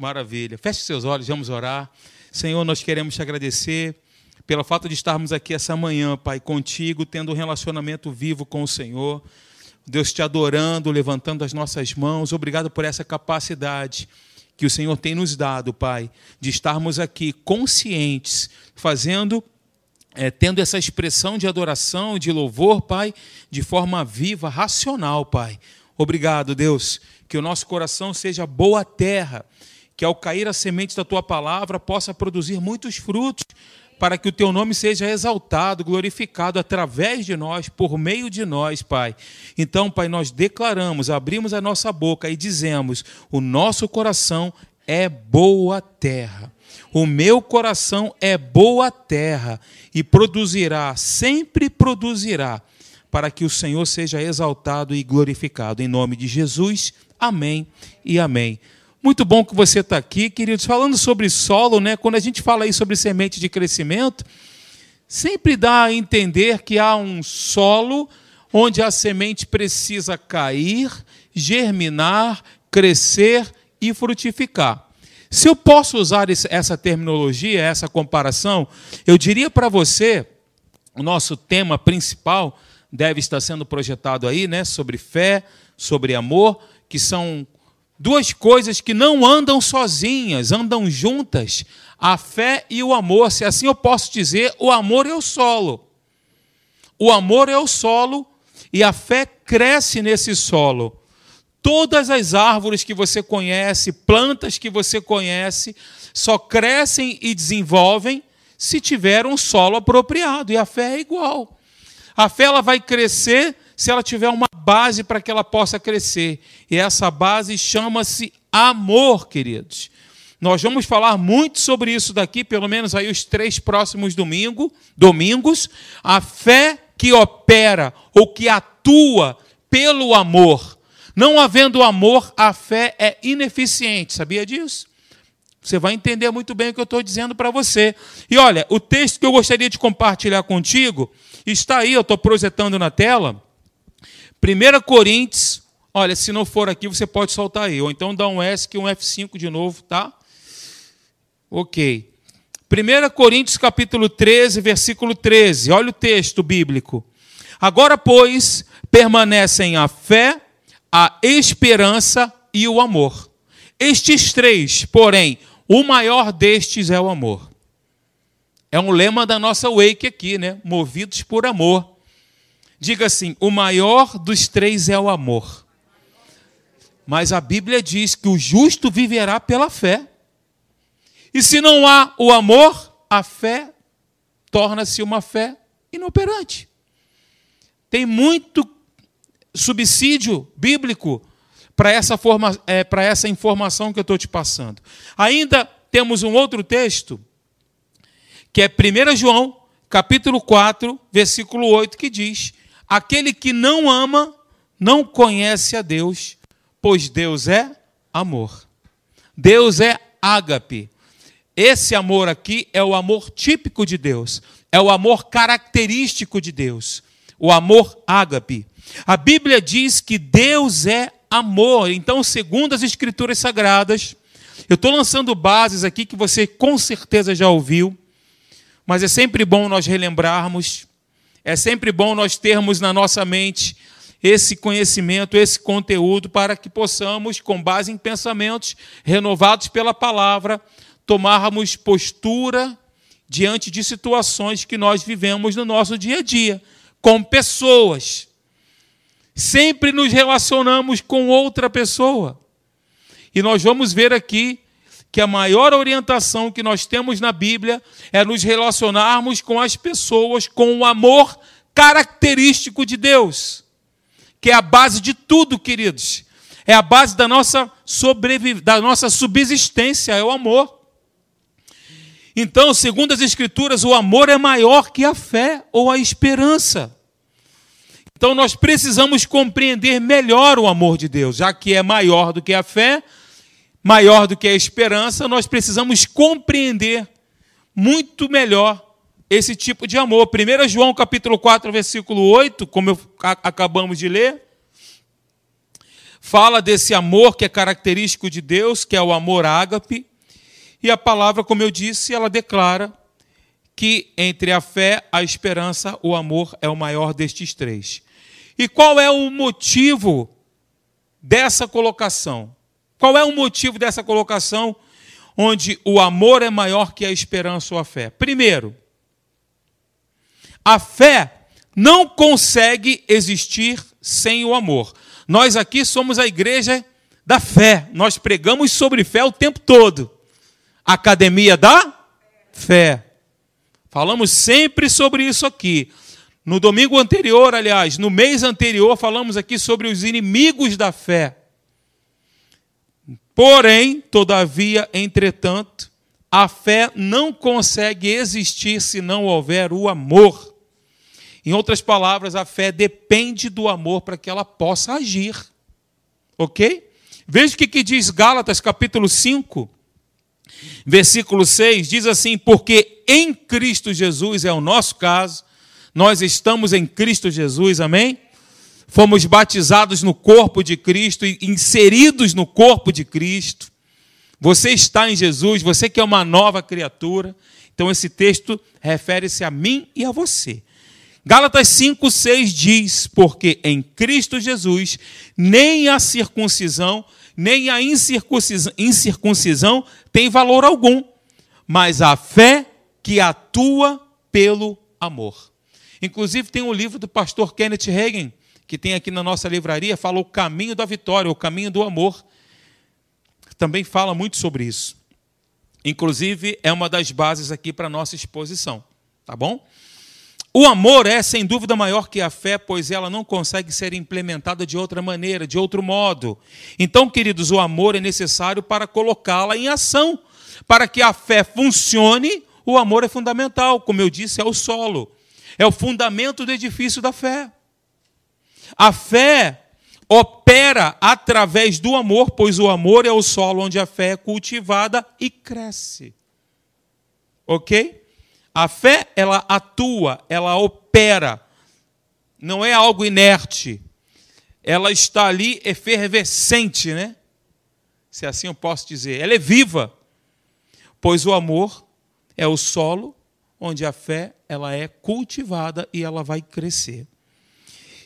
Maravilha. Feche seus olhos, vamos orar. Senhor, nós queremos te agradecer pelo fato de estarmos aqui essa manhã, Pai, contigo, tendo um relacionamento vivo com o Senhor. Deus te adorando, levantando as nossas mãos. Obrigado por essa capacidade que o Senhor tem nos dado, Pai, de estarmos aqui conscientes, fazendo, é, tendo essa expressão de adoração, de louvor, Pai, de forma viva, racional, Pai. Obrigado, Deus, que o nosso coração seja boa terra, que ao cair a semente da tua palavra possa produzir muitos frutos, para que o teu nome seja exaltado, glorificado através de nós, por meio de nós, Pai. Então, Pai, nós declaramos, abrimos a nossa boca e dizemos: o nosso coração é boa terra. O meu coração é boa terra e produzirá, sempre produzirá, para que o Senhor seja exaltado e glorificado. Em nome de Jesus, amém e amém. Muito bom que você está aqui, queridos. Falando sobre solo, né? quando a gente fala aí sobre semente de crescimento, sempre dá a entender que há um solo onde a semente precisa cair, germinar, crescer e frutificar. Se eu posso usar essa terminologia, essa comparação, eu diria para você, o nosso tema principal deve estar sendo projetado aí, né, sobre fé, sobre amor, que são duas coisas que não andam sozinhas, andam juntas: a fé e o amor. Se assim eu posso dizer, o amor é o solo. O amor é o solo e a fé cresce nesse solo. Todas as árvores que você conhece, plantas que você conhece, só crescem e desenvolvem se tiver um solo apropriado, e a fé é igual. A fé ela vai crescer se ela tiver uma base para que ela possa crescer. E essa base chama-se amor, queridos. Nós vamos falar muito sobre isso daqui, pelo menos aí os três próximos domingo, domingos. A fé que opera ou que atua pelo amor. Não havendo amor, a fé é ineficiente. Sabia disso? Você vai entender muito bem o que eu estou dizendo para você. E olha, o texto que eu gostaria de compartilhar contigo está aí, eu estou projetando na tela. 1 Coríntios, olha, se não for aqui, você pode soltar aí. Ou então dá um S que um F5 de novo, tá? Ok. 1 Coríntios capítulo 13, versículo 13. Olha o texto bíblico. Agora, pois, permanecem a fé, a esperança e o amor. Estes três, porém, o maior destes é o amor. É um lema da nossa Wake aqui, né? Movidos por amor. Diga assim: o maior dos três é o amor. Mas a Bíblia diz que o justo viverá pela fé. E se não há o amor, a fé torna-se uma fé inoperante. Tem muito subsídio bíblico para essa, forma, é, para essa informação que eu estou te passando. Ainda temos um outro texto, que é 1 João, capítulo 4, versículo 8, que diz Aquele que não ama não conhece a Deus, pois Deus é amor. Deus é ágape. Esse amor aqui é o amor típico de Deus, é o amor característico de Deus, o amor ágape. A Bíblia diz que Deus é amor. Então, segundo as Escrituras Sagradas, eu estou lançando bases aqui que você com certeza já ouviu, mas é sempre bom nós relembrarmos é sempre bom nós termos na nossa mente esse conhecimento, esse conteúdo, para que possamos, com base em pensamentos renovados pela palavra, tomarmos postura diante de situações que nós vivemos no nosso dia a dia, com pessoas. Sempre nos relacionamos com outra pessoa. E nós vamos ver aqui que a maior orientação que nós temos na Bíblia é nos relacionarmos com as pessoas com o amor característico de Deus, que é a base de tudo, queridos. É a base da nossa sobreviv... da nossa subsistência, é o amor. Então, segundo as Escrituras, o amor é maior que a fé ou a esperança. Então, nós precisamos compreender melhor o amor de Deus, já que é maior do que a fé, maior do que a esperança, nós precisamos compreender muito melhor esse tipo de amor. 1 João capítulo 4, versículo 8, como eu, acabamos de ler. fala desse amor que é característico de Deus, que é o amor ágape. E a palavra, como eu disse, ela declara que entre a fé, a esperança, o amor é o maior destes três. E qual é o motivo dessa colocação? Qual é o motivo dessa colocação onde o amor é maior que a esperança ou a fé? Primeiro, a fé não consegue existir sem o amor. Nós aqui somos a igreja da fé. Nós pregamos sobre fé o tempo todo. Academia da fé. Falamos sempre sobre isso aqui. No domingo anterior, aliás, no mês anterior, falamos aqui sobre os inimigos da fé. Porém, todavia, entretanto, a fé não consegue existir se não houver o amor. Em outras palavras, a fé depende do amor para que ela possa agir. Ok? Veja o que, diz Gálatas capítulo 5, versículo 6: diz assim: Porque em Cristo Jesus é o nosso caso, nós estamos em Cristo Jesus, amém? Fomos batizados no corpo de Cristo e inseridos no corpo de Cristo. Você está em Jesus, você que é uma nova criatura. Então esse texto refere-se a mim e a você. Gálatas 5:6 diz: "Porque em Cristo Jesus nem a circuncisão, nem a incircuncisão, incircuncisão tem valor algum, mas a fé que atua pelo amor." Inclusive, tem um livro do pastor Kenneth Reagan, que tem aqui na nossa livraria, fala o caminho da vitória, o caminho do amor. Também fala muito sobre isso. Inclusive, é uma das bases aqui para a nossa exposição. Tá bom? O amor é, sem dúvida, maior que a fé, pois ela não consegue ser implementada de outra maneira, de outro modo. Então, queridos, o amor é necessário para colocá-la em ação. Para que a fé funcione, o amor é fundamental. Como eu disse, é o solo é o fundamento do edifício da fé. A fé opera através do amor, pois o amor é o solo onde a fé é cultivada e cresce. Ok? A fé, ela atua, ela opera, não é algo inerte. Ela está ali efervescente, né? Se assim eu posso dizer. Ela é viva, pois o amor é o solo onde a fé ela é cultivada e ela vai crescer.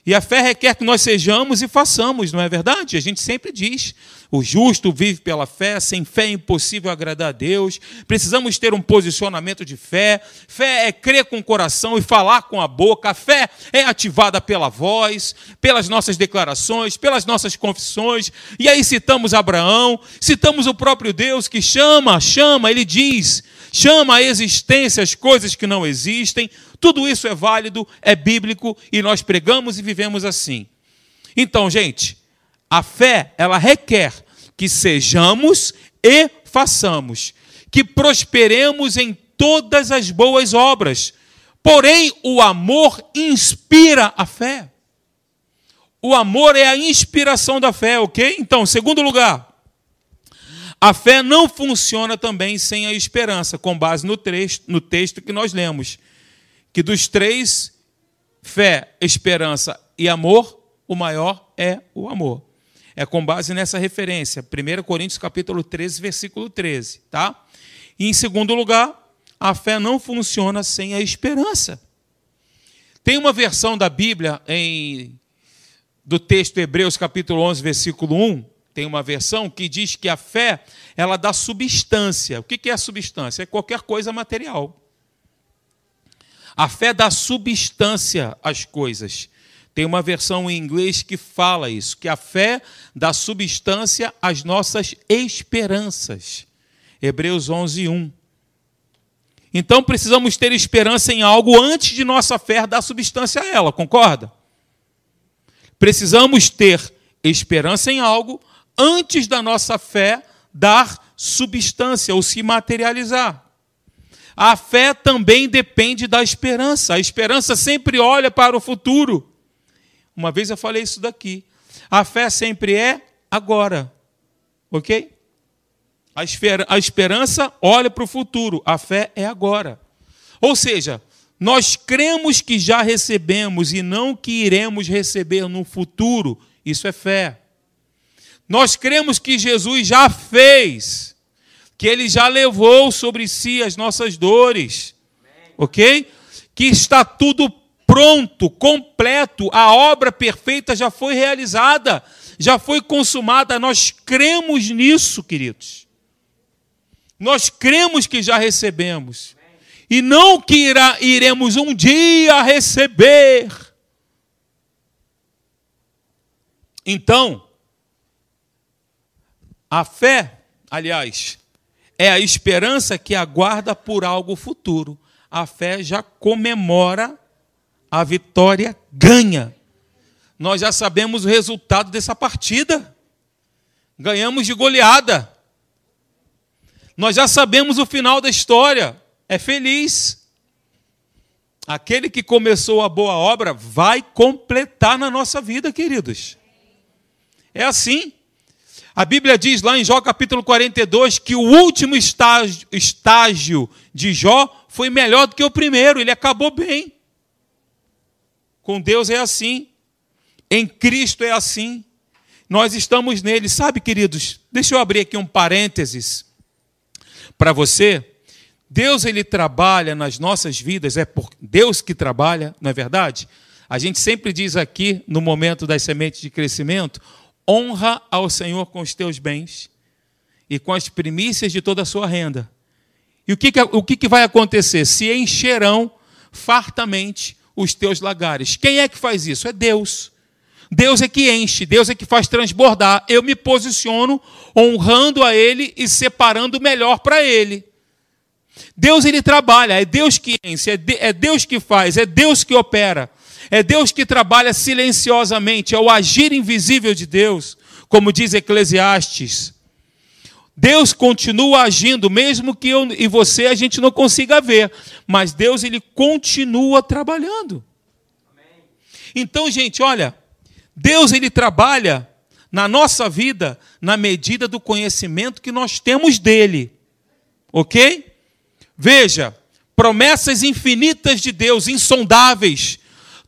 E a fé requer que nós sejamos e façamos, não é verdade? A gente sempre diz: o justo vive pela fé, sem fé é impossível agradar a Deus. Precisamos ter um posicionamento de fé. Fé é crer com o coração e falar com a boca. A fé é ativada pela voz, pelas nossas declarações, pelas nossas confissões. E aí citamos Abraão, citamos o próprio Deus que chama, chama, ele diz: chama a existência as coisas que não existem. Tudo isso é válido, é bíblico e nós pregamos e vivemos assim. Então, gente, a fé, ela requer que sejamos e façamos, que prosperemos em todas as boas obras. Porém, o amor inspira a fé. O amor é a inspiração da fé, ok? Então, segundo lugar, a fé não funciona também sem a esperança, com base no texto, no texto que nós lemos. Que dos três, fé, esperança e amor, o maior é o amor. É com base nessa referência, 1 Coríntios capítulo 13, versículo 13, tá? E em segundo lugar, a fé não funciona sem a esperança. Tem uma versão da Bíblia em do texto Hebreus capítulo 11, versículo 1, tem uma versão que diz que a fé ela dá substância. O que é a substância? É qualquer coisa material. A fé dá substância às coisas. Tem uma versão em inglês que fala isso, que a fé dá substância às nossas esperanças. Hebreus 11, 1. Então precisamos ter esperança em algo antes de nossa fé dar substância a ela, concorda? Precisamos ter esperança em algo antes da nossa fé dar substância ou se materializar. A fé também depende da esperança. A esperança sempre olha para o futuro. Uma vez eu falei isso daqui. A fé sempre é agora. Ok? A, esper a esperança olha para o futuro. A fé é agora. Ou seja, nós cremos que já recebemos e não que iremos receber no futuro. Isso é fé. Nós cremos que Jesus já fez, que ele já levou sobre si as nossas dores, ok? Que está tudo pronto, completo, a obra perfeita já foi realizada, já foi consumada. Nós cremos nisso, queridos. Nós cremos que já recebemos. E não que irá, iremos um dia receber. Então, a fé, aliás, é a esperança que aguarda por algo futuro. A fé já comemora a vitória ganha. Nós já sabemos o resultado dessa partida. Ganhamos de goleada. Nós já sabemos o final da história. É feliz. Aquele que começou a boa obra vai completar na nossa vida, queridos. É assim. A Bíblia diz lá em Jó capítulo 42 que o último estágio, estágio de Jó foi melhor do que o primeiro, ele acabou bem. Com Deus é assim. Em Cristo é assim. Nós estamos nele. Sabe, queridos, deixa eu abrir aqui um parênteses para você. Deus ele trabalha nas nossas vidas, é por Deus que trabalha, não é verdade? A gente sempre diz aqui no momento das sementes de crescimento, honra ao Senhor com os teus bens e com as primícias de toda a sua renda. E o que, que, o que, que vai acontecer? Se encherão fartamente os teus lagares. Quem é que faz isso? É Deus. Deus é que enche, Deus é que faz transbordar. Eu me posiciono honrando a Ele e separando o melhor para Ele. Deus ele trabalha, é Deus que enche, é, é Deus que faz, é Deus que opera, é Deus que trabalha silenciosamente, é o agir invisível de Deus, como diz Eclesiastes. Deus continua agindo, mesmo que eu e você a gente não consiga ver, mas Deus ele continua trabalhando. Então, gente, olha, Deus ele trabalha na nossa vida na medida do conhecimento que nós temos dele. OK? Veja, promessas infinitas de Deus, insondáveis.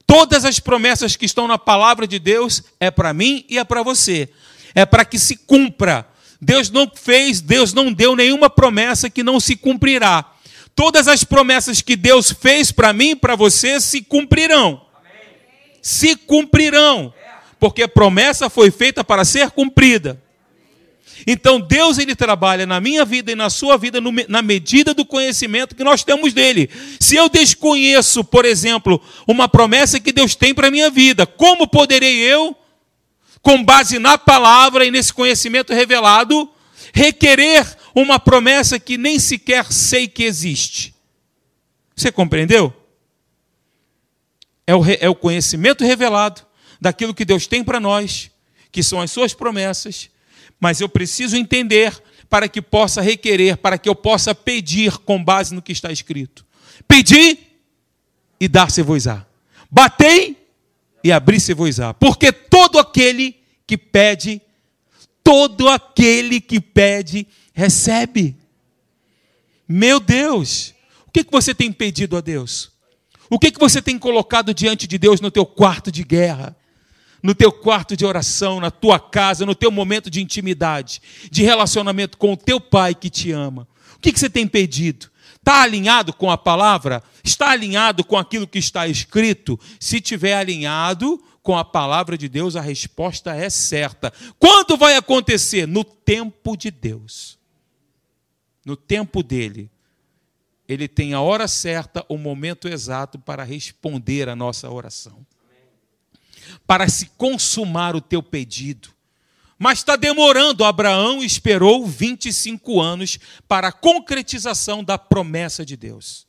Todas as promessas que estão na palavra de Deus é para mim e é para você. É para que se cumpra. Deus não fez, Deus não deu nenhuma promessa que não se cumprirá. Todas as promessas que Deus fez para mim e para você se cumprirão. Amém. Se cumprirão. Porque a promessa foi feita para ser cumprida. Então Deus ele trabalha na minha vida e na sua vida no, na medida do conhecimento que nós temos dele. Se eu desconheço, por exemplo, uma promessa que Deus tem para a minha vida, como poderei eu, com base na palavra e nesse conhecimento revelado, requerer uma promessa que nem sequer sei que existe? Você compreendeu? É o, é o conhecimento revelado daquilo que Deus tem para nós, que são as suas promessas mas eu preciso entender para que possa requerer, para que eu possa pedir com base no que está escrito. Pedi e dar-se-vos-á. Batei e abri-se-vos-á. Porque todo aquele que pede, todo aquele que pede, recebe. Meu Deus, o que, que você tem pedido a Deus? O que, que você tem colocado diante de Deus no teu quarto de guerra? No teu quarto de oração, na tua casa, no teu momento de intimidade, de relacionamento com o teu pai que te ama. O que, você tem pedido? Está alinhado com a palavra? Está alinhado com aquilo que está escrito? Se tiver alinhado com a palavra de Deus, a resposta é certa. Quando vai acontecer? No tempo de Deus. No tempo dele. Ele tem a hora certa, o momento exato para responder a nossa oração para se consumar o teu pedido. Mas está demorando. Abraão esperou 25 anos para a concretização da promessa de Deus.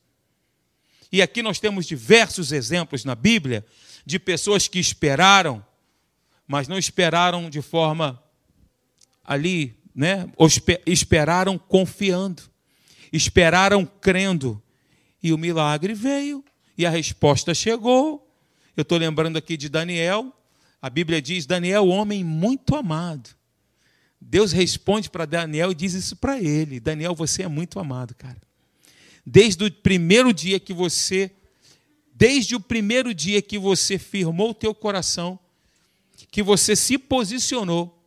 E aqui nós temos diversos exemplos na Bíblia de pessoas que esperaram, mas não esperaram de forma ali, né? Esperaram confiando, esperaram crendo. E o milagre veio, e a resposta chegou, eu estou lembrando aqui de Daniel. A Bíblia diz: Daniel, homem muito amado. Deus responde para Daniel e diz isso para ele: Daniel, você é muito amado, cara. Desde o primeiro dia que você, desde o primeiro dia que você firmou o teu coração, que você se posicionou,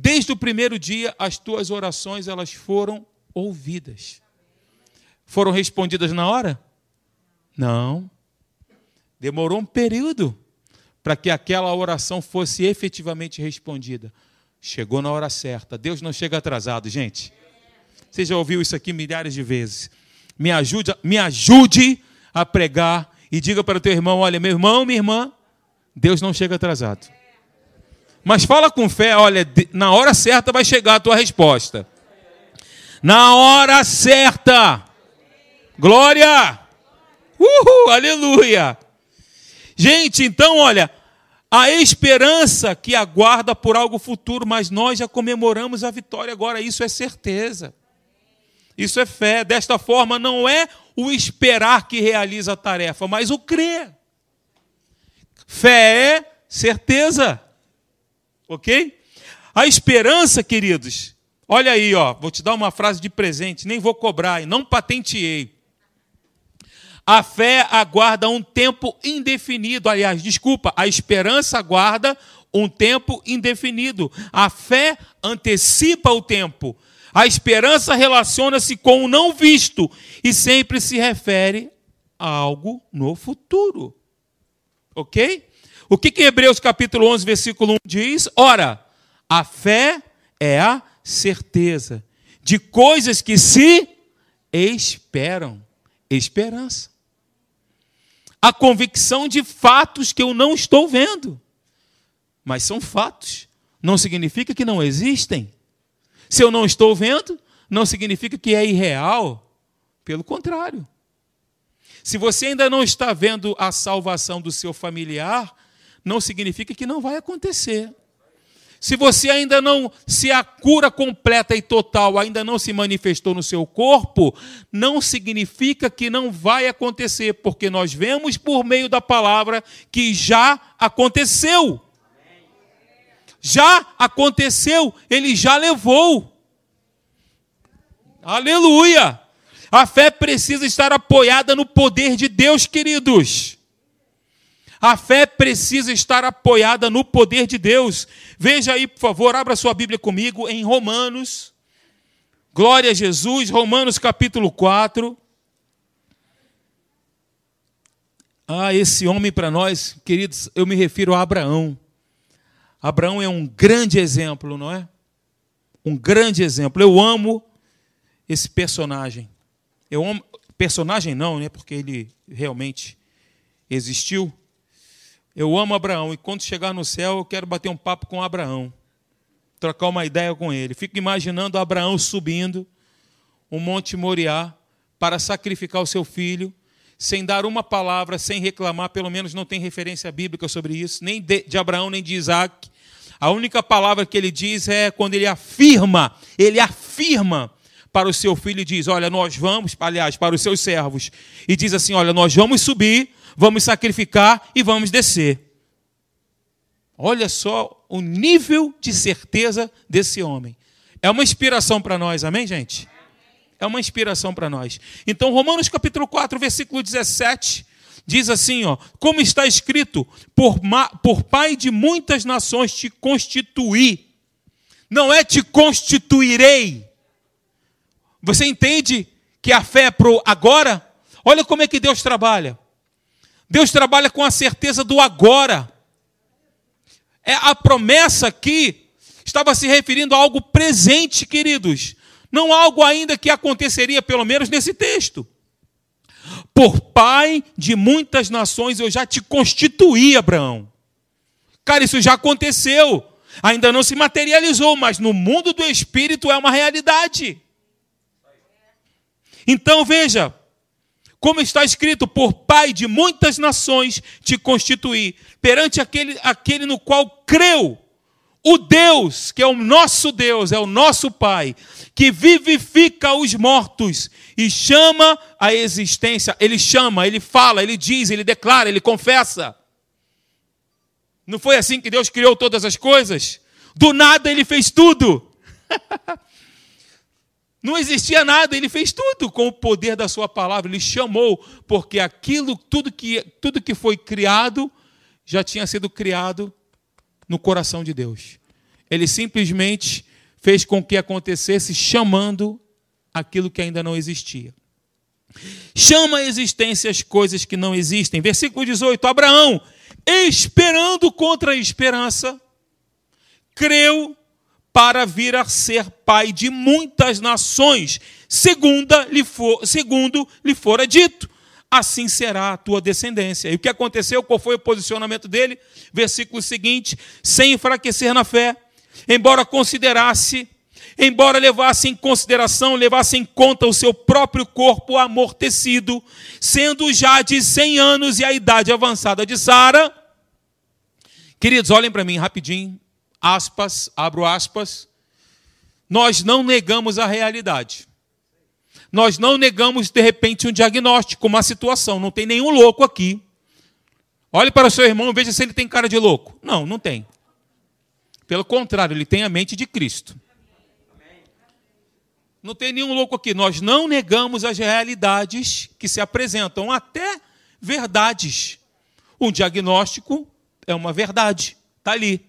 Desde o primeiro dia, as tuas orações elas foram ouvidas. Foram respondidas na hora? Não. Demorou um período para que aquela oração fosse efetivamente respondida. Chegou na hora certa. Deus não chega atrasado, gente. Você já ouviu isso aqui milhares de vezes. Me ajude, me ajude a pregar e diga para o teu irmão: olha, meu irmão, minha irmã, Deus não chega atrasado. Mas fala com fé, olha, na hora certa vai chegar a tua resposta. Na hora certa. Glória! Uhul, aleluia! Gente, então, olha, a esperança que aguarda por algo futuro, mas nós já comemoramos a vitória agora, isso é certeza. Isso é fé. Desta forma, não é o esperar que realiza a tarefa, mas o crer. Fé é certeza. Ok? A esperança, queridos, olha aí, ó, vou te dar uma frase de presente, nem vou cobrar, não patenteei. A fé aguarda um tempo indefinido. Aliás, desculpa, a esperança aguarda um tempo indefinido. A fé antecipa o tempo. A esperança relaciona-se com o não visto e sempre se refere a algo no futuro. Ok? O que, que Hebreus capítulo 11, versículo 1 diz? Ora, a fé é a certeza de coisas que se esperam. Esperança a convicção de fatos que eu não estou vendo. Mas são fatos. Não significa que não existem. Se eu não estou vendo, não significa que é irreal. Pelo contrário. Se você ainda não está vendo a salvação do seu familiar, não significa que não vai acontecer. Se você ainda não, se a cura completa e total ainda não se manifestou no seu corpo, não significa que não vai acontecer, porque nós vemos por meio da palavra que já aconteceu. Já aconteceu, ele já levou. Aleluia! A fé precisa estar apoiada no poder de Deus, queridos. A fé precisa estar apoiada no poder de Deus. Veja aí, por favor, abra sua Bíblia comigo em Romanos. Glória a Jesus, Romanos capítulo 4. Ah, esse homem para nós, queridos, eu me refiro a Abraão. Abraão é um grande exemplo, não é? Um grande exemplo. Eu amo esse personagem. Eu amo personagem não, né? Porque ele realmente existiu. Eu amo Abraão e quando chegar no céu eu quero bater um papo com Abraão, trocar uma ideia com ele. Fico imaginando Abraão subindo o Monte Moriá para sacrificar o seu filho, sem dar uma palavra, sem reclamar, pelo menos não tem referência bíblica sobre isso, nem de, de Abraão nem de Isaac. A única palavra que ele diz é quando ele afirma, ele afirma para o seu filho e diz: Olha, nós vamos, aliás, para os seus servos, e diz assim: Olha, nós vamos subir vamos sacrificar e vamos descer. Olha só o nível de certeza desse homem. É uma inspiração para nós, amém, gente? É uma inspiração para nós. Então, Romanos capítulo 4, versículo 17, diz assim, ó, como está escrito, por, por pai de muitas nações te constituí. Não é te constituirei. Você entende que a fé é pro agora? Olha como é que Deus trabalha. Deus trabalha com a certeza do agora. É a promessa aqui estava se referindo a algo presente, queridos, não algo ainda que aconteceria, pelo menos nesse texto. Por pai de muitas nações eu já te constituí, Abraão. Cara, isso já aconteceu. Ainda não se materializou, mas no mundo do espírito é uma realidade. Então veja, como está escrito, por pai de muitas nações te constituí, perante aquele, aquele no qual creu, o Deus, que é o nosso Deus, é o nosso Pai, que vivifica os mortos e chama a existência. Ele chama, ele fala, ele diz, ele declara, ele confessa. Não foi assim que Deus criou todas as coisas? Do nada ele fez tudo. Não existia nada, ele fez tudo com o poder da sua palavra, ele chamou, porque aquilo, tudo que, tudo que foi criado, já tinha sido criado no coração de Deus. Ele simplesmente fez com que acontecesse chamando aquilo que ainda não existia. Chama a existência as coisas que não existem. Versículo 18: Abraão, esperando contra a esperança, creu para vir a ser pai de muitas nações, segunda lhe for, segundo lhe fora dito. Assim será a tua descendência. E o que aconteceu? Qual foi o posicionamento dele? Versículo seguinte: sem enfraquecer na fé, embora considerasse embora levasse em consideração, levasse em conta o seu próprio corpo amortecido, sendo já de 100 anos e a idade avançada de Sara. Queridos, olhem para mim rapidinho, aspas, abro aspas. Nós não negamos a realidade. Nós não negamos, de repente, um diagnóstico, uma situação. Não tem nenhum louco aqui. Olhe para o seu irmão veja se ele tem cara de louco. Não, não tem. Pelo contrário, ele tem a mente de Cristo. Não tem nenhum louco aqui. Nós não negamos as realidades que se apresentam, até verdades. Um diagnóstico é uma verdade, está ali.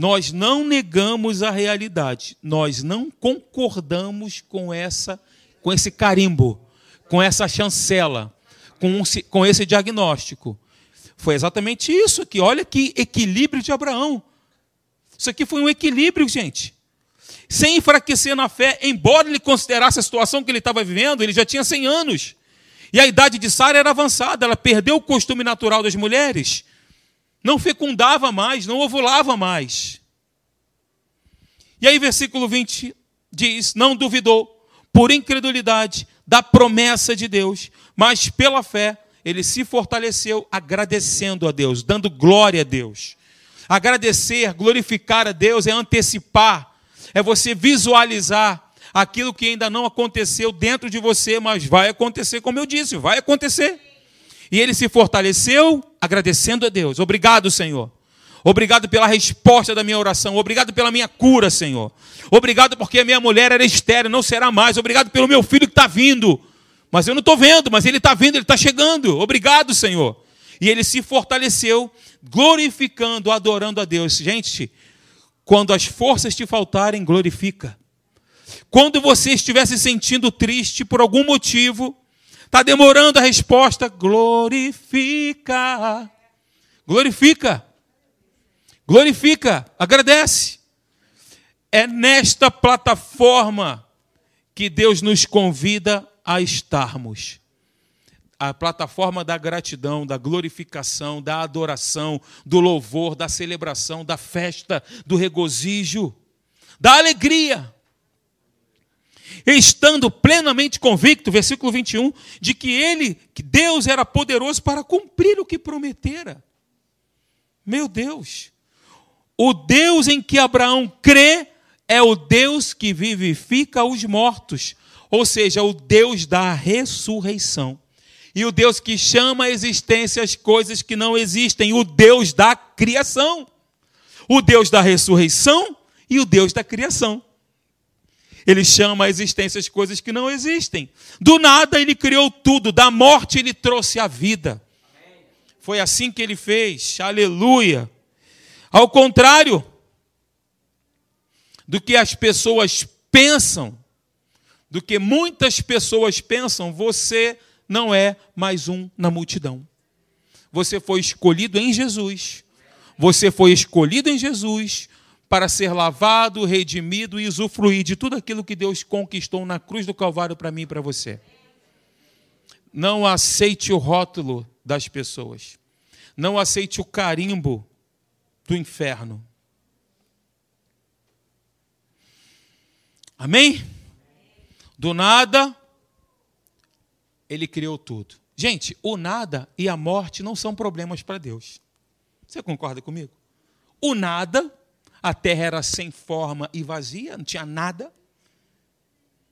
Nós não negamos a realidade, nós não concordamos com essa, com esse carimbo, com essa chancela, com, com esse diagnóstico. Foi exatamente isso aqui. Olha que equilíbrio de Abraão. Isso aqui foi um equilíbrio, gente sem enfraquecer na fé, embora ele considerasse a situação que ele estava vivendo, ele já tinha 100 anos. E a idade de Sara era avançada, ela perdeu o costume natural das mulheres. Não fecundava mais, não ovulava mais. E aí, versículo 20 diz: Não duvidou, por incredulidade, da promessa de Deus, mas pela fé ele se fortaleceu, agradecendo a Deus, dando glória a Deus. Agradecer, glorificar a Deus é antecipar é você visualizar aquilo que ainda não aconteceu dentro de você, mas vai acontecer, como eu disse, vai acontecer. E ele se fortaleceu agradecendo a Deus. Obrigado, Senhor. Obrigado pela resposta da minha oração. Obrigado pela minha cura, Senhor. Obrigado porque a minha mulher era estéreo, não será mais. Obrigado pelo meu filho que está vindo. Mas eu não estou vendo, mas ele está vindo, ele está chegando. Obrigado, Senhor. E ele se fortaleceu, glorificando, adorando a Deus. Gente, quando as forças te faltarem, glorifica. Quando você estiver se sentindo triste por algum motivo, está demorando a resposta, glorifica. Glorifica. Glorifica. Agradece. É nesta plataforma que Deus nos convida a estarmos a plataforma da gratidão, da glorificação, da adoração, do louvor, da celebração, da festa, do regozijo, da alegria. Estando plenamente convicto, versículo 21, de que ele, que Deus era poderoso para cumprir o que prometera. Meu Deus. O Deus em que Abraão crê é o Deus que vivifica os mortos, ou seja, o Deus da ressurreição e o Deus que chama a existência as coisas que não existem, o Deus da criação, o Deus da ressurreição e o Deus da criação. Ele chama a existência as coisas que não existem. Do nada ele criou tudo, da morte ele trouxe a vida. Foi assim que ele fez, aleluia. Ao contrário do que as pessoas pensam, do que muitas pessoas pensam, você não é mais um na multidão. Você foi escolhido em Jesus. Você foi escolhido em Jesus para ser lavado, redimido e usufruir de tudo aquilo que Deus conquistou na cruz do Calvário para mim e para você. Não aceite o rótulo das pessoas. Não aceite o carimbo do inferno. Amém? Do nada, ele criou tudo. Gente, o nada e a morte não são problemas para Deus. Você concorda comigo? O nada, a terra era sem forma e vazia, não tinha nada.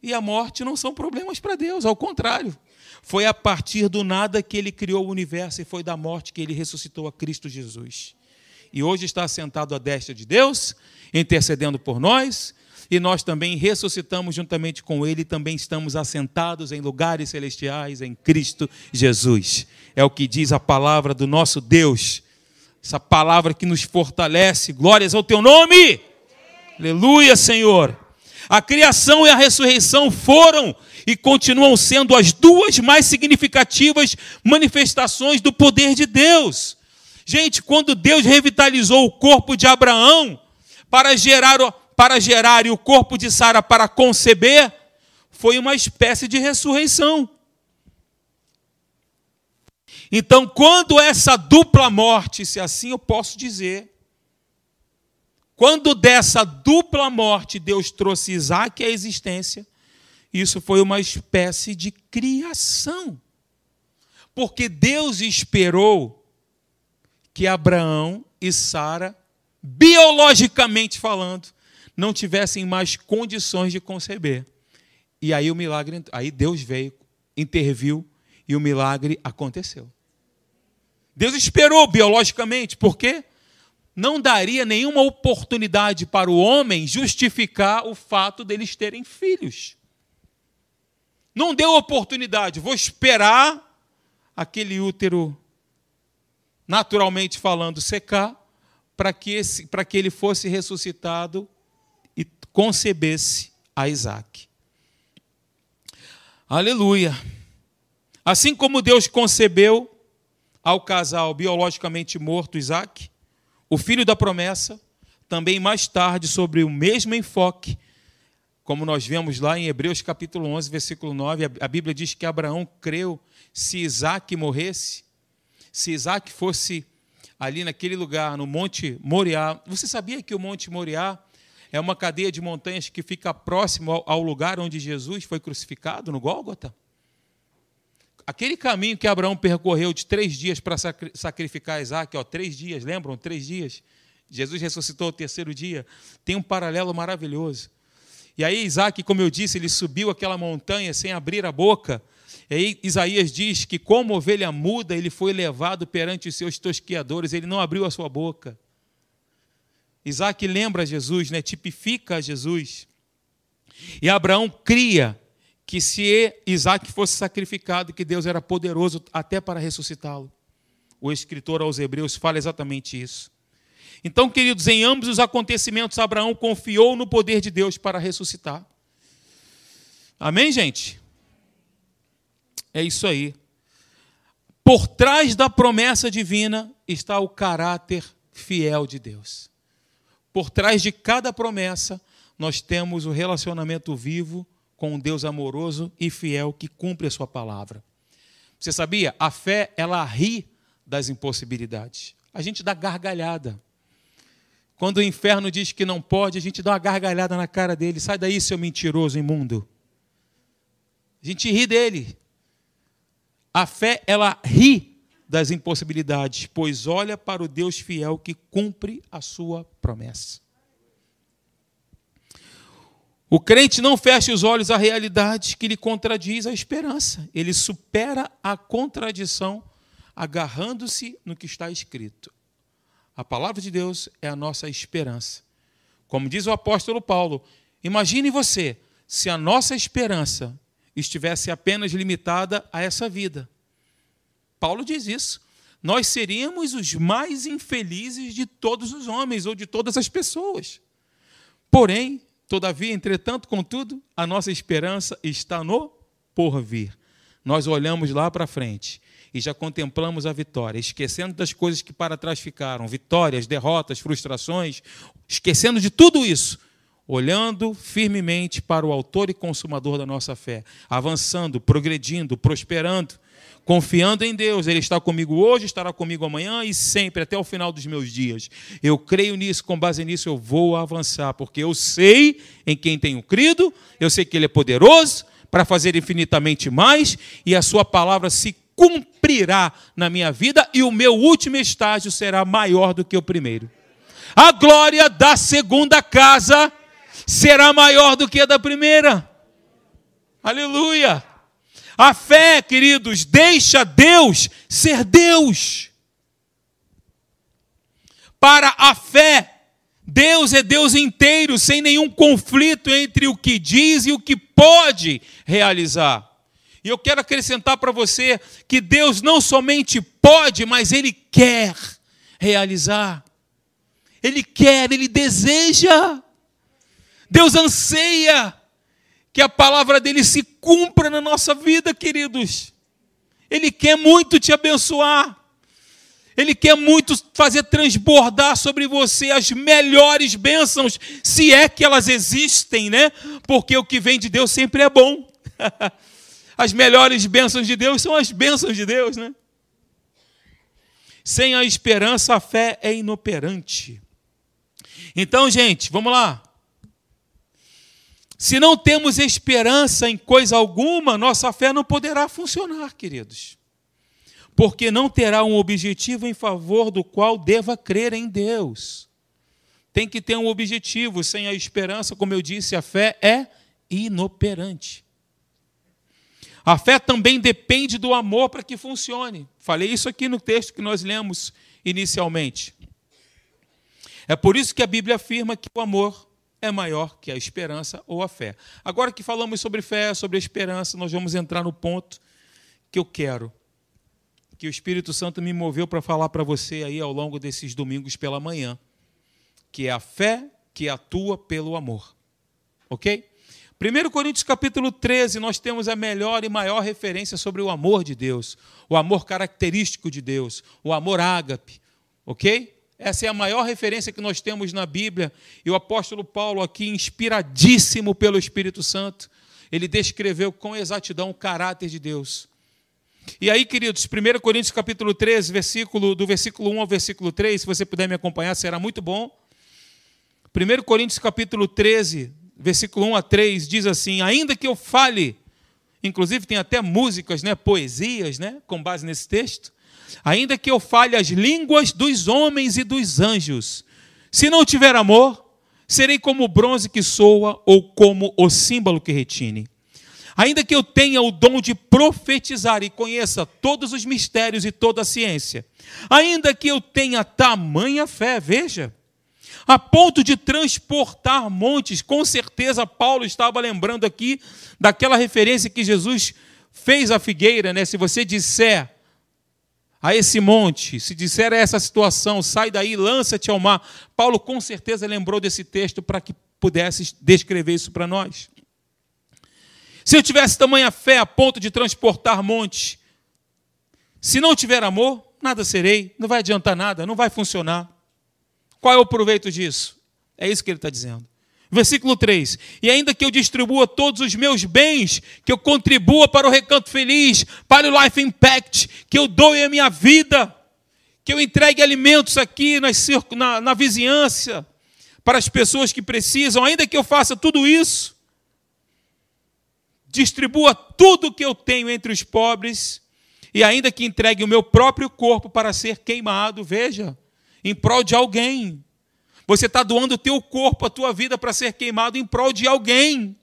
E a morte não são problemas para Deus, ao contrário. Foi a partir do nada que ele criou o universo e foi da morte que ele ressuscitou a Cristo Jesus. E hoje está sentado à destra de Deus, intercedendo por nós, e nós também ressuscitamos juntamente com Ele, e também estamos assentados em lugares celestiais em Cristo Jesus. É o que diz a palavra do nosso Deus. Essa palavra que nos fortalece. Glórias ao teu nome. Aleluia, Senhor. A criação e a ressurreição foram e continuam sendo as duas mais significativas manifestações do poder de Deus. Gente, quando Deus revitalizou o corpo de Abraão para gerar, para gerar e o corpo de Sara para conceber, foi uma espécie de ressurreição. Então, quando essa dupla morte, se assim eu posso dizer, quando dessa dupla morte Deus trouxe Isaac à existência, isso foi uma espécie de criação. Porque Deus esperou que Abraão e Sara, biologicamente falando, não tivessem mais condições de conceber. E aí o milagre, aí Deus veio, interviu e o milagre aconteceu. Deus esperou biologicamente, por quê? Não daria nenhuma oportunidade para o homem justificar o fato deles terem filhos. Não deu oportunidade, vou esperar aquele útero, naturalmente falando, secar, para que, esse, para que ele fosse ressuscitado e concebesse a Isaac. Aleluia. Assim como Deus concebeu ao casal biologicamente morto Isaac, o filho da promessa, também mais tarde sobre o mesmo enfoque, como nós vemos lá em Hebreus capítulo 11, versículo 9, a Bíblia diz que Abraão creu se Isaac morresse, se Isaac fosse ali naquele lugar, no Monte Moriá. Você sabia que o Monte Moriá é uma cadeia de montanhas que fica próximo ao lugar onde Jesus foi crucificado, no Gólgota? Aquele caminho que Abraão percorreu de três dias para sacrificar Isaac, ó, três dias, lembram? Três dias. Jesus ressuscitou o terceiro dia. Tem um paralelo maravilhoso. E aí, Isaac, como eu disse, ele subiu aquela montanha sem abrir a boca. E aí, Isaías diz que, como ovelha muda, ele foi levado perante os seus tosquiadores, ele não abriu a sua boca. Isaac lembra Jesus, né? tipifica Jesus. E Abraão cria que se Isaac fosse sacrificado, que Deus era poderoso até para ressuscitá-lo. O escritor aos Hebreus fala exatamente isso. Então, queridos, em ambos os acontecimentos, Abraão confiou no poder de Deus para ressuscitar. Amém, gente? É isso aí. Por trás da promessa divina está o caráter fiel de Deus. Por trás de cada promessa, nós temos o relacionamento vivo com um Deus amoroso e fiel que cumpre a sua palavra. Você sabia? A fé, ela ri das impossibilidades. A gente dá gargalhada. Quando o inferno diz que não pode, a gente dá uma gargalhada na cara dele. Sai daí, seu mentiroso imundo. A gente ri dele. A fé, ela ri das impossibilidades, pois olha para o Deus fiel que cumpre a sua promessa. O crente não fecha os olhos à realidade que lhe contradiz a esperança. Ele supera a contradição agarrando-se no que está escrito. A palavra de Deus é a nossa esperança. Como diz o apóstolo Paulo, imagine você se a nossa esperança estivesse apenas limitada a essa vida. Paulo diz isso. Nós seríamos os mais infelizes de todos os homens ou de todas as pessoas. Porém, Todavia, entretanto, contudo, a nossa esperança está no porvir. Nós olhamos lá para frente e já contemplamos a vitória, esquecendo das coisas que para trás ficaram, vitórias, derrotas, frustrações, esquecendo de tudo isso, olhando firmemente para o autor e consumador da nossa fé, avançando, progredindo, prosperando, confiando em Deus. Ele está comigo hoje, estará comigo amanhã e sempre, até o final dos meus dias. Eu creio nisso, com base nisso eu vou avançar, porque eu sei em quem tenho crido, eu sei que Ele é poderoso para fazer infinitamente mais e a Sua palavra se cumprirá na minha vida e o meu último estágio será maior do que o primeiro. A glória da segunda casa será maior do que a da primeira. Aleluia! A fé, queridos, deixa Deus ser Deus. Para a fé, Deus é Deus inteiro, sem nenhum conflito entre o que diz e o que pode realizar. E eu quero acrescentar para você que Deus não somente pode, mas Ele quer realizar. Ele quer, ele deseja. Deus anseia que a palavra dele se cumpra na nossa vida, queridos. Ele quer muito te abençoar. Ele quer muito fazer transbordar sobre você as melhores bênçãos, se é que elas existem, né? Porque o que vem de Deus sempre é bom. As melhores bênçãos de Deus são as bênçãos de Deus, né? Sem a esperança, a fé é inoperante. Então, gente, vamos lá. Se não temos esperança em coisa alguma, nossa fé não poderá funcionar, queridos. Porque não terá um objetivo em favor do qual deva crer em Deus. Tem que ter um objetivo, sem a esperança, como eu disse, a fé é inoperante. A fé também depende do amor para que funcione. Falei isso aqui no texto que nós lemos inicialmente. É por isso que a Bíblia afirma que o amor é maior que a esperança ou a fé. Agora que falamos sobre fé, sobre esperança, nós vamos entrar no ponto que eu quero, que o Espírito Santo me moveu para falar para você aí ao longo desses domingos pela manhã, que é a fé que atua pelo amor. OK? 1 Coríntios capítulo 13, nós temos a melhor e maior referência sobre o amor de Deus, o amor característico de Deus, o amor ágape, ok? Essa é a maior referência que nós temos na Bíblia. E o apóstolo Paulo, aqui, inspiradíssimo pelo Espírito Santo, ele descreveu com exatidão o caráter de Deus. E aí, queridos, 1 Coríntios capítulo 13, versículo, do versículo 1 ao versículo 3, se você puder me acompanhar, será muito bom. 1 Coríntios capítulo 13, versículo 1 a 3, diz assim: Ainda que eu fale, inclusive tem até músicas, né, poesias, né, com base nesse texto. Ainda que eu fale as línguas dos homens e dos anjos, se não tiver amor, serei como o bronze que soa ou como o símbolo que retine. Ainda que eu tenha o dom de profetizar e conheça todos os mistérios e toda a ciência, ainda que eu tenha tamanha fé, veja, a ponto de transportar montes, com certeza Paulo estava lembrando aqui daquela referência que Jesus fez à figueira, né? Se você disser a esse monte, se disser essa situação, sai daí, lança-te ao mar. Paulo com certeza lembrou desse texto para que pudesse descrever isso para nós. Se eu tivesse tamanha fé a ponto de transportar montes, se não tiver amor, nada serei, não vai adiantar nada, não vai funcionar. Qual é o proveito disso? É isso que ele está dizendo. Versículo 3: E ainda que eu distribua todos os meus bens, que eu contribua para o recanto feliz, para o Life Impact, que eu doe a minha vida, que eu entregue alimentos aqui na, na, vizinhança, para as pessoas que precisam, ainda que eu faça tudo isso, distribua tudo que eu tenho entre os pobres, e ainda que entregue o meu próprio corpo para ser queimado, veja, em prol de alguém. Você está doando o teu corpo, a tua vida para ser queimado em prol de alguém.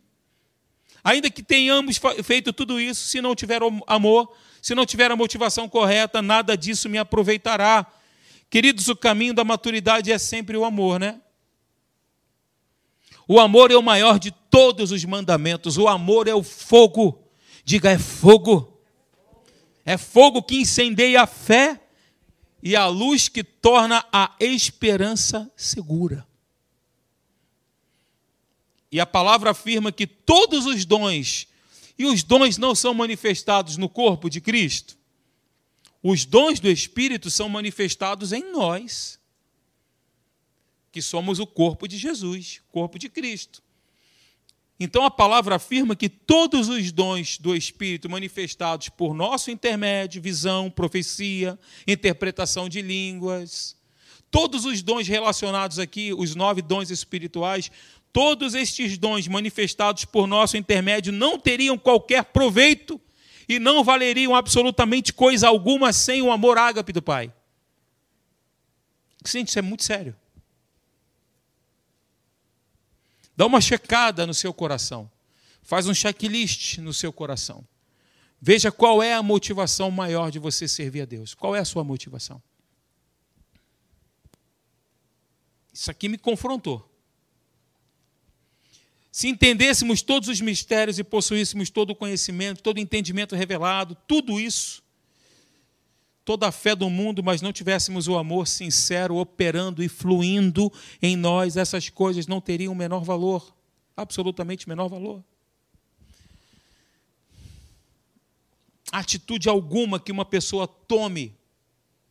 Ainda que tenhamos feito tudo isso, se não tiver amor, se não tiver a motivação correta, nada disso me aproveitará. Queridos, o caminho da maturidade é sempre o amor, né? O amor é o maior de todos os mandamentos. O amor é o fogo. Diga, é fogo. É fogo que incendeia a fé e a luz que torna a esperança segura. E a palavra afirma que todos os dons, e os dons não são manifestados no corpo de Cristo, os dons do Espírito são manifestados em nós, que somos o corpo de Jesus, corpo de Cristo. Então a palavra afirma que todos os dons do Espírito manifestados por nosso intermédio, visão, profecia, interpretação de línguas, todos os dons relacionados aqui, os nove dons espirituais, todos estes dons manifestados por nosso intermédio não teriam qualquer proveito e não valeriam absolutamente coisa alguma sem o amor ágape do Pai. Gente, isso é muito sério. Dá uma checada no seu coração. Faz um checklist no seu coração. Veja qual é a motivação maior de você servir a Deus. Qual é a sua motivação? Isso aqui me confrontou. Se entendêssemos todos os mistérios e possuíssemos todo o conhecimento, todo o entendimento revelado, tudo isso, toda a fé do mundo, mas não tivéssemos o amor sincero operando e fluindo em nós, essas coisas não teriam o menor valor, absolutamente menor valor. Atitude alguma que uma pessoa tome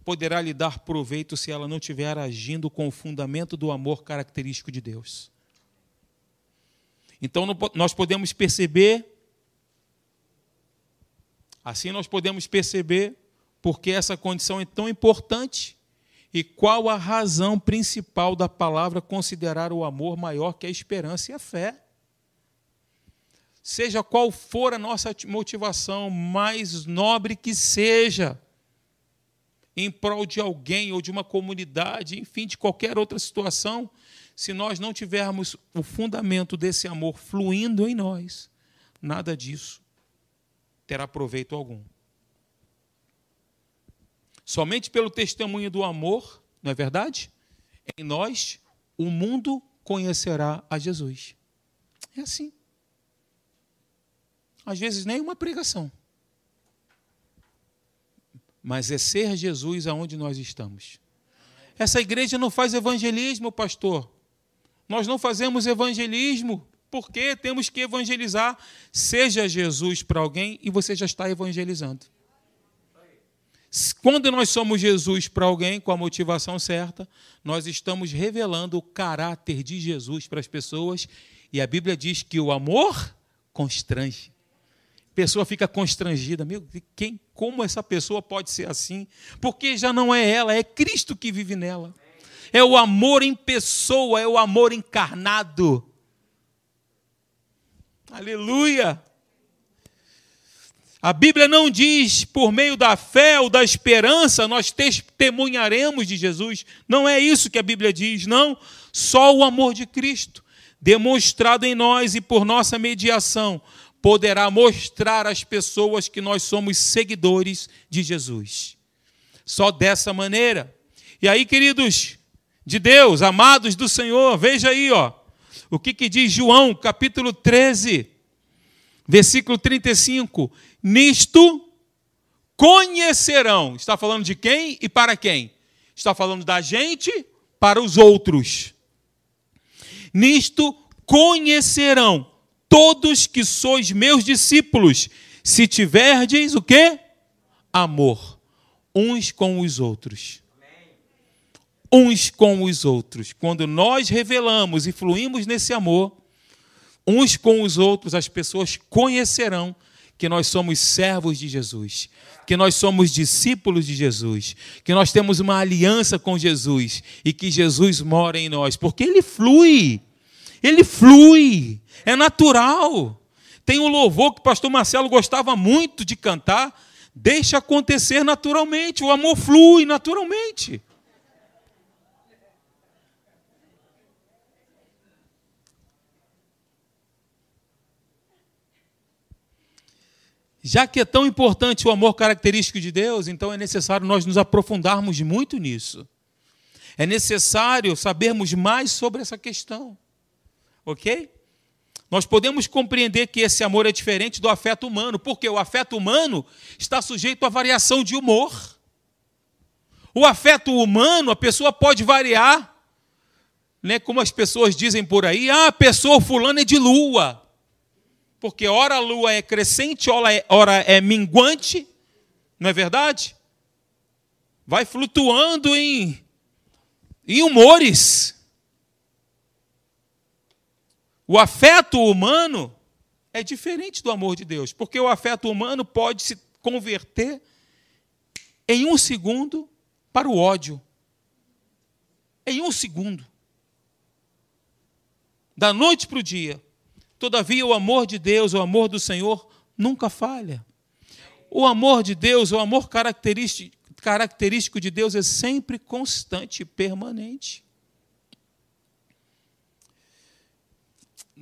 poderá lhe dar proveito se ela não estiver agindo com o fundamento do amor característico de Deus. Então nós podemos perceber, assim nós podemos perceber porque essa condição é tão importante e qual a razão principal da palavra considerar o amor maior que a esperança e a fé. Seja qual for a nossa motivação, mais nobre que seja, em prol de alguém ou de uma comunidade, enfim, de qualquer outra situação, se nós não tivermos o fundamento desse amor fluindo em nós, nada disso terá proveito algum. Somente pelo testemunho do amor, não é verdade? Em nós, o mundo conhecerá a Jesus. É assim. Às vezes nem uma pregação. Mas é ser Jesus aonde nós estamos. Essa igreja não faz evangelismo, pastor. Nós não fazemos evangelismo porque temos que evangelizar. Seja Jesus para alguém e você já está evangelizando. Quando nós somos Jesus para alguém com a motivação certa, nós estamos revelando o caráter de Jesus para as pessoas e a Bíblia diz que o amor constrange. A pessoa fica constrangida, meu, quem, como essa pessoa pode ser assim? Porque já não é ela, é Cristo que vive nela é o amor em pessoa, é o amor encarnado. Aleluia! A Bíblia não diz por meio da fé ou da esperança nós testemunharemos de Jesus. Não é isso que a Bíblia diz, não. Só o amor de Cristo, demonstrado em nós e por nossa mediação, poderá mostrar às pessoas que nós somos seguidores de Jesus. Só dessa maneira. E aí, queridos, de Deus, amados do Senhor. Veja aí, ó. O que, que diz João, capítulo 13, versículo 35. Nisto conhecerão. Está falando de quem e para quem? Está falando da gente para os outros. Nisto conhecerão todos que sois meus discípulos, se tiverdes o quê? Amor uns com os outros uns com os outros. Quando nós revelamos e fluímos nesse amor, uns com os outros, as pessoas conhecerão que nós somos servos de Jesus, que nós somos discípulos de Jesus, que nós temos uma aliança com Jesus e que Jesus mora em nós, porque ele flui. Ele flui, é natural. Tem um louvor que o pastor Marcelo gostava muito de cantar, deixa acontecer naturalmente, o amor flui naturalmente. Já que é tão importante o amor característico de Deus, então é necessário nós nos aprofundarmos muito nisso. É necessário sabermos mais sobre essa questão. Ok? Nós podemos compreender que esse amor é diferente do afeto humano, porque o afeto humano está sujeito à variação de humor. O afeto humano, a pessoa pode variar, né, como as pessoas dizem por aí, ah, a pessoa fulana é de lua porque ora a lua é crescente, ora é, ora é minguante, não é verdade? Vai flutuando em, em humores. O afeto humano é diferente do amor de Deus, porque o afeto humano pode se converter em um segundo para o ódio. Em um segundo. Da noite para o dia. Todavia, o amor de Deus, o amor do Senhor, nunca falha. O amor de Deus, o amor característico, de Deus é sempre constante e permanente.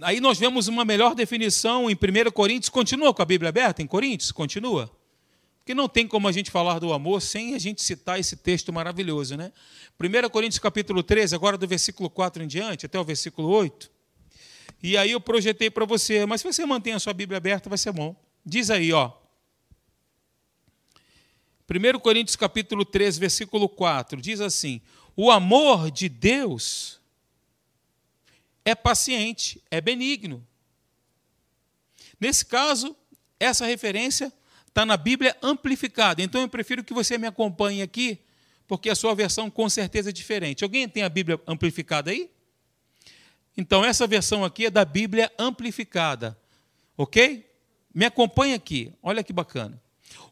Aí nós vemos uma melhor definição em 1 Coríntios. Continua com a Bíblia aberta em Coríntios? Continua. Porque não tem como a gente falar do amor sem a gente citar esse texto maravilhoso, né? 1 Coríntios capítulo 13, agora do versículo 4 em diante, até o versículo 8. E aí eu projetei para você, mas se você mantém a sua Bíblia aberta, vai ser bom. Diz aí, ó. 1 Coríntios capítulo 13, versículo 4, diz assim: O amor de Deus é paciente, é benigno. Nesse caso, essa referência está na Bíblia amplificada. Então eu prefiro que você me acompanhe aqui, porque a sua versão com certeza é diferente. Alguém tem a Bíblia amplificada aí? Então essa versão aqui é da Bíblia amplificada. Ok? Me acompanhe aqui. Olha que bacana.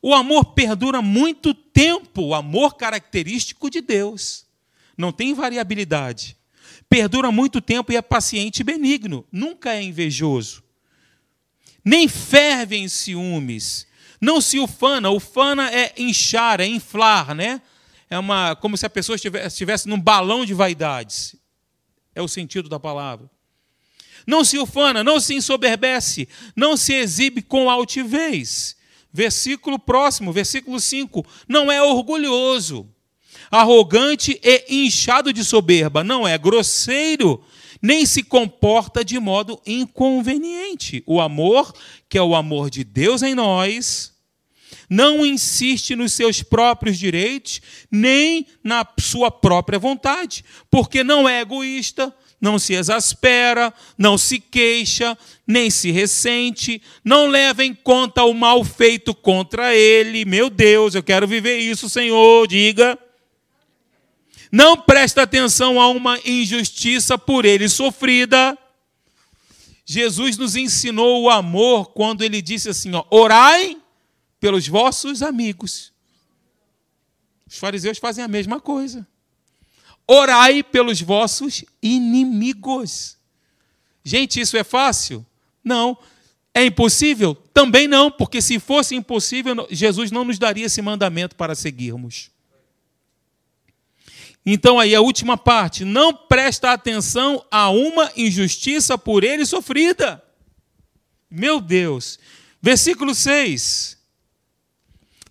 O amor perdura muito tempo, o amor característico de Deus. Não tem variabilidade. Perdura muito tempo e é paciente e benigno. Nunca é invejoso. Nem ferve em ciúmes. Não se ufana. Ufana é inchar, é inflar, né? É uma, como se a pessoa estivesse, estivesse num balão de vaidades. É o sentido da palavra. Não se ufana, não se ensoberbece, não se exibe com altivez. Versículo próximo, versículo 5. Não é orgulhoso, arrogante e inchado de soberba, não é grosseiro, nem se comporta de modo inconveniente. O amor, que é o amor de Deus em nós, não insiste nos seus próprios direitos, nem na sua própria vontade, porque não é egoísta, não se exaspera, não se queixa, nem se ressente, não leva em conta o mal feito contra ele. Meu Deus, eu quero viver isso, Senhor, diga. Não presta atenção a uma injustiça por ele sofrida. Jesus nos ensinou o amor quando ele disse assim: ó, orai pelos vossos amigos. Os fariseus fazem a mesma coisa. Orai pelos vossos inimigos. Gente, isso é fácil? Não. É impossível? Também não, porque se fosse impossível, Jesus não nos daria esse mandamento para seguirmos. Então, aí a última parte: não presta atenção a uma injustiça por ele sofrida. Meu Deus. Versículo 6.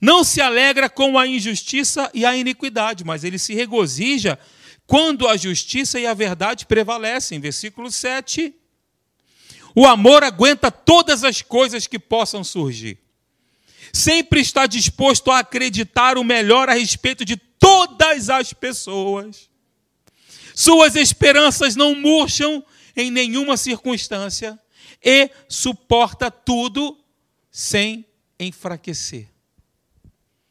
Não se alegra com a injustiça e a iniquidade, mas ele se regozija quando a justiça e a verdade prevalecem. Versículo 7. O amor aguenta todas as coisas que possam surgir. Sempre está disposto a acreditar o melhor a respeito de todas as pessoas. Suas esperanças não murcham em nenhuma circunstância e suporta tudo sem enfraquecer.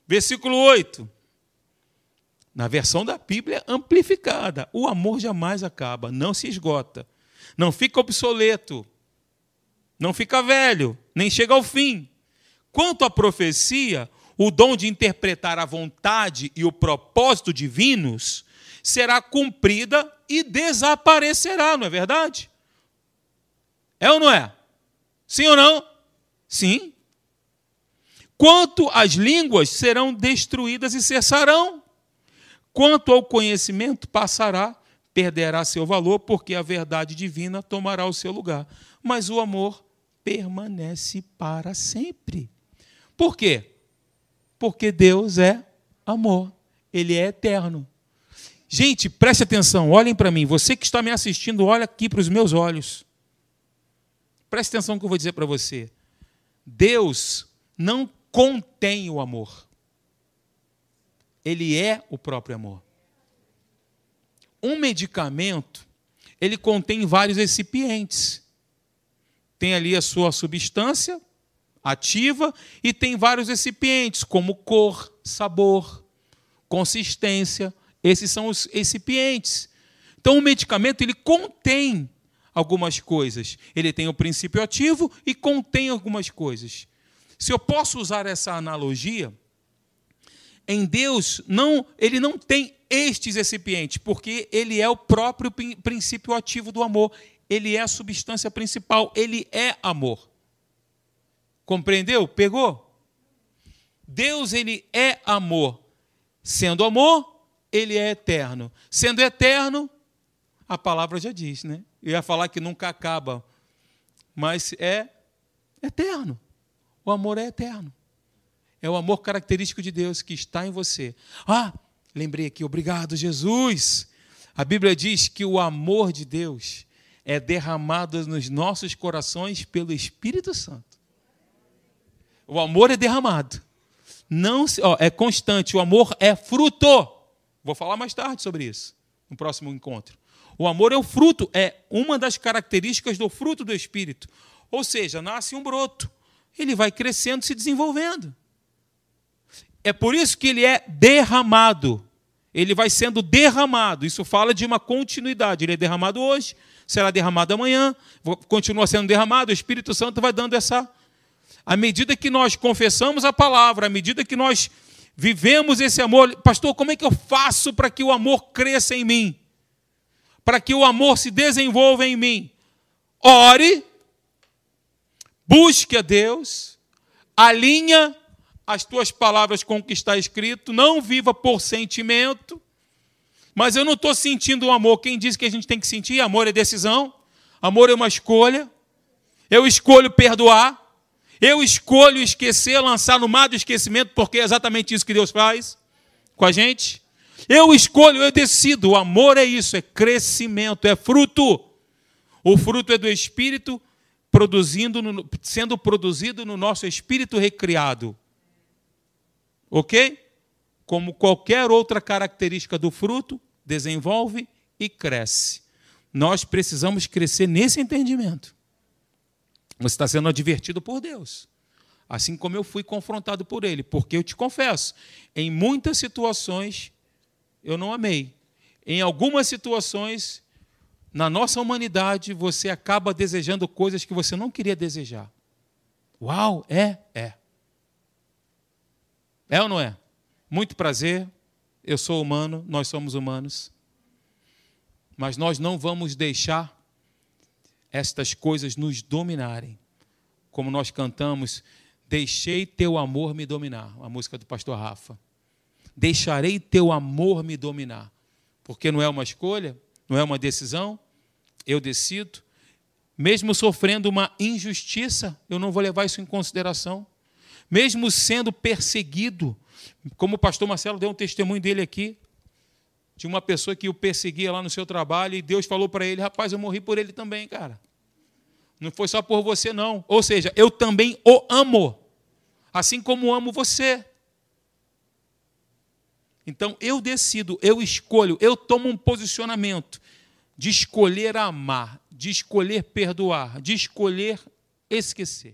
Versículo 8 na versão da Bíblia amplificada. O amor jamais acaba, não se esgota, não fica obsoleto, não fica velho, nem chega ao fim. Quanto à profecia, o dom de interpretar a vontade e o propósito divinos será cumprida e desaparecerá, não é verdade? É ou não é? Sim ou não? Sim. Quanto às línguas, serão destruídas e cessarão. Quanto ao conhecimento, passará, perderá seu valor, porque a verdade divina tomará o seu lugar. Mas o amor permanece para sempre. Por quê? Porque Deus é amor, Ele é eterno. Gente, preste atenção, olhem para mim. Você que está me assistindo, olha aqui para os meus olhos. Preste atenção no que eu vou dizer para você. Deus não contém o amor. Ele é o próprio amor. Um medicamento, ele contém vários recipientes. Tem ali a sua substância ativa e tem vários recipientes, como cor, sabor, consistência. Esses são os recipientes. Então, o medicamento ele contém algumas coisas. Ele tem o princípio ativo e contém algumas coisas. Se eu posso usar essa analogia, em Deus não, ele não tem estes recipientes, porque ele é o próprio princípio ativo do amor. Ele é a substância principal, ele é amor. Compreendeu? Pegou? Deus ele é amor. Sendo amor, ele é eterno. Sendo eterno, a palavra já diz, né? Eu ia falar que nunca acaba, mas é eterno. O amor é eterno. É o amor característico de Deus que está em você. Ah, lembrei aqui, obrigado, Jesus. A Bíblia diz que o amor de Deus é derramado nos nossos corações pelo Espírito Santo. O amor é derramado. não se, ó, é constante, o amor é fruto. Vou falar mais tarde sobre isso, no próximo encontro. O amor é o fruto, é uma das características do fruto do Espírito. Ou seja, nasce um broto, ele vai crescendo, se desenvolvendo. É por isso que ele é derramado. Ele vai sendo derramado. Isso fala de uma continuidade. Ele é derramado hoje, será derramado amanhã, continua sendo derramado. O Espírito Santo vai dando essa. À medida que nós confessamos a palavra, à medida que nós vivemos esse amor, pastor, como é que eu faço para que o amor cresça em mim? Para que o amor se desenvolva em mim? Ore, busque a Deus, alinha as tuas palavras com o que está escrito, não viva por sentimento. Mas eu não estou sentindo o amor. Quem diz que a gente tem que sentir? Amor é decisão, amor é uma escolha. Eu escolho perdoar, eu escolho esquecer, lançar no mar do esquecimento, porque é exatamente isso que Deus faz com a gente. Eu escolho, eu decido. O amor é isso, é crescimento, é fruto. O fruto é do Espírito produzindo, sendo produzido no nosso espírito recriado. Ok? Como qualquer outra característica do fruto, desenvolve e cresce. Nós precisamos crescer nesse entendimento. Você está sendo advertido por Deus. Assim como eu fui confrontado por Ele. Porque eu te confesso, em muitas situações eu não amei. Em algumas situações, na nossa humanidade, você acaba desejando coisas que você não queria desejar. Uau, é, é. É ou não é? Muito prazer, eu sou humano, nós somos humanos. Mas nós não vamos deixar estas coisas nos dominarem. Como nós cantamos, deixei teu amor me dominar, a música do pastor Rafa. Deixarei teu amor me dominar. Porque não é uma escolha, não é uma decisão, eu decido. Mesmo sofrendo uma injustiça, eu não vou levar isso em consideração mesmo sendo perseguido, como o pastor Marcelo deu um testemunho dele aqui, de uma pessoa que o perseguia lá no seu trabalho, e Deus falou para ele: rapaz, eu morri por ele também, cara. Não foi só por você, não. Ou seja, eu também o amo, assim como amo você. Então eu decido, eu escolho, eu tomo um posicionamento de escolher amar, de escolher perdoar, de escolher esquecer.